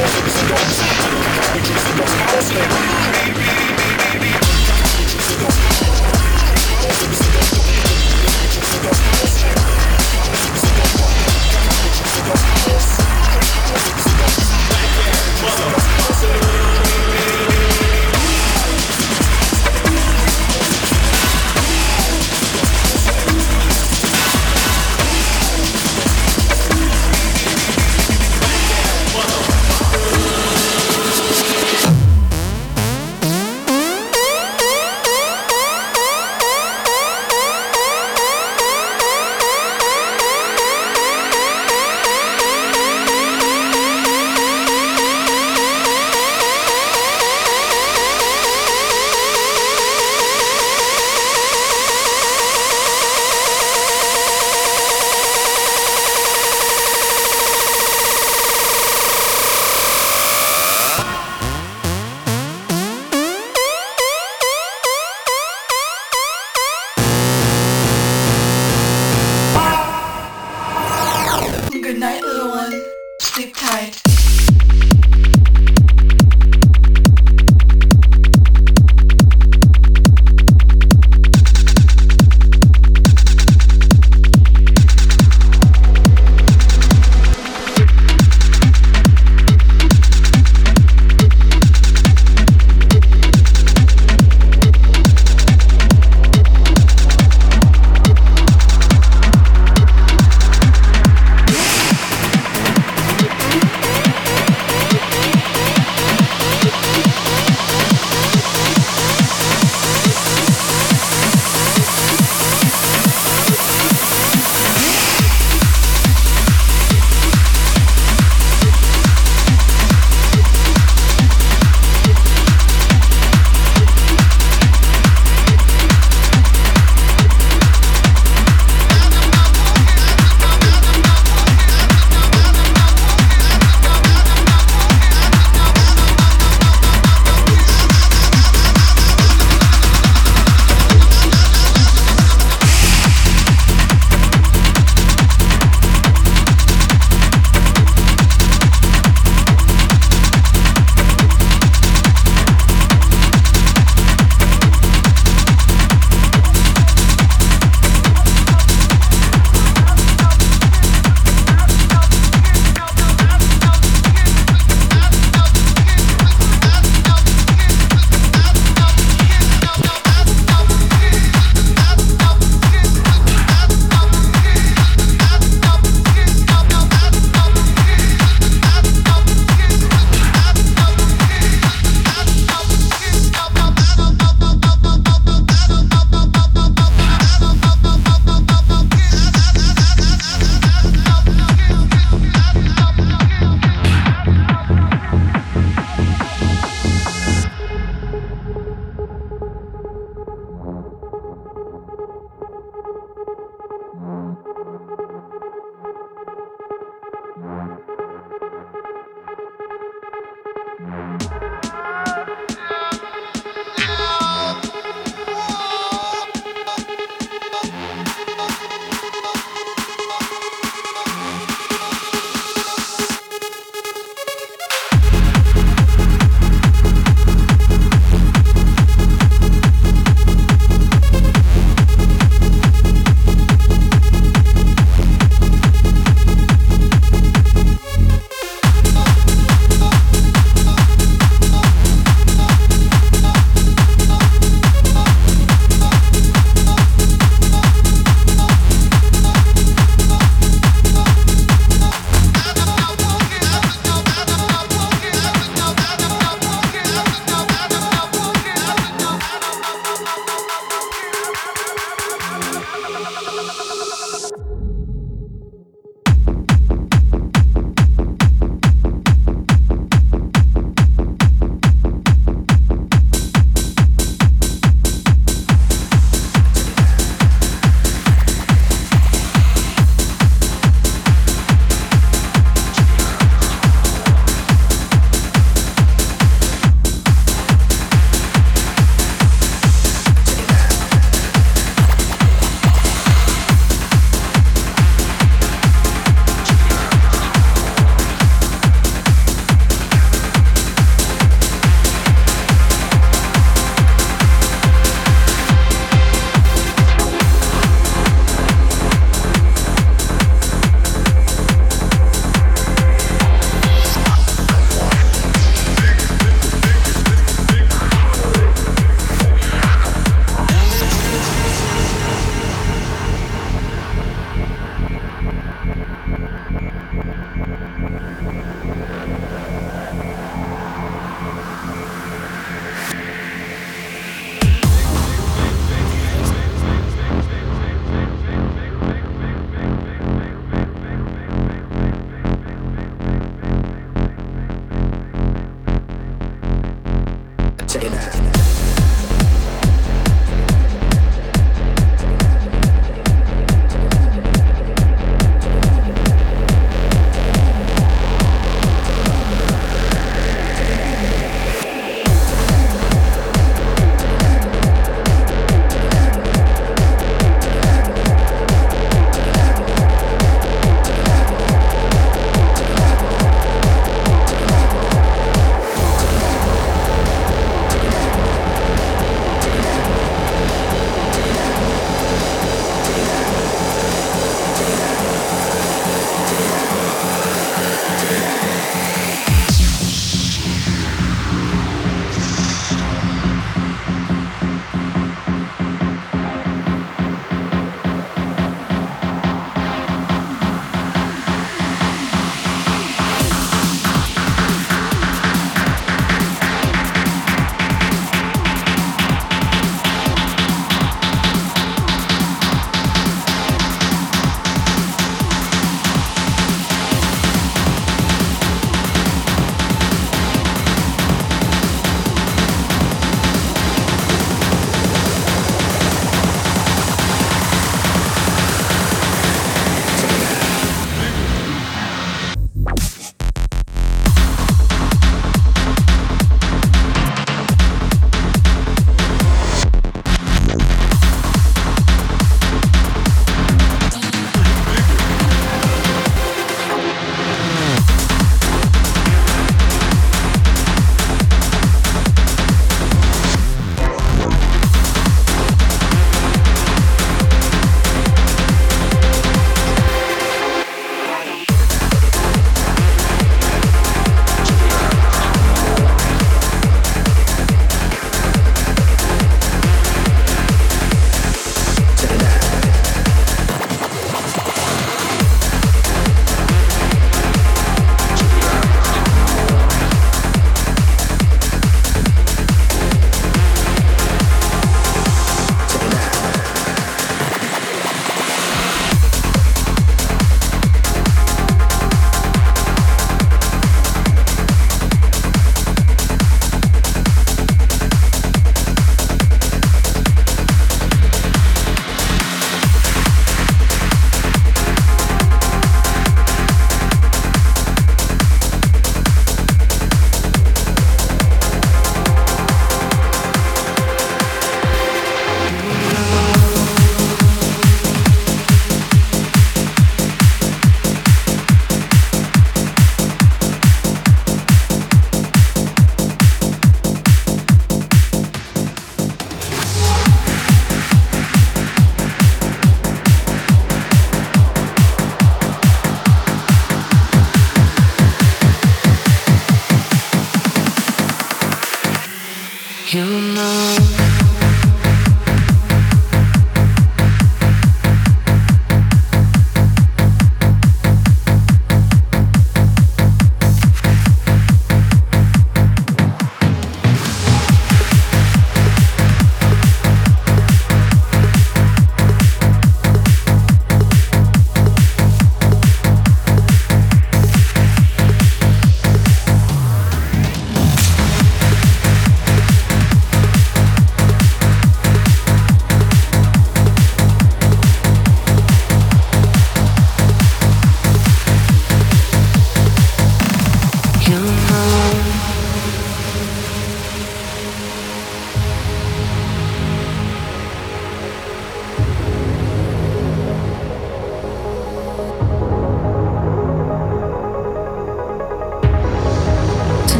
Baby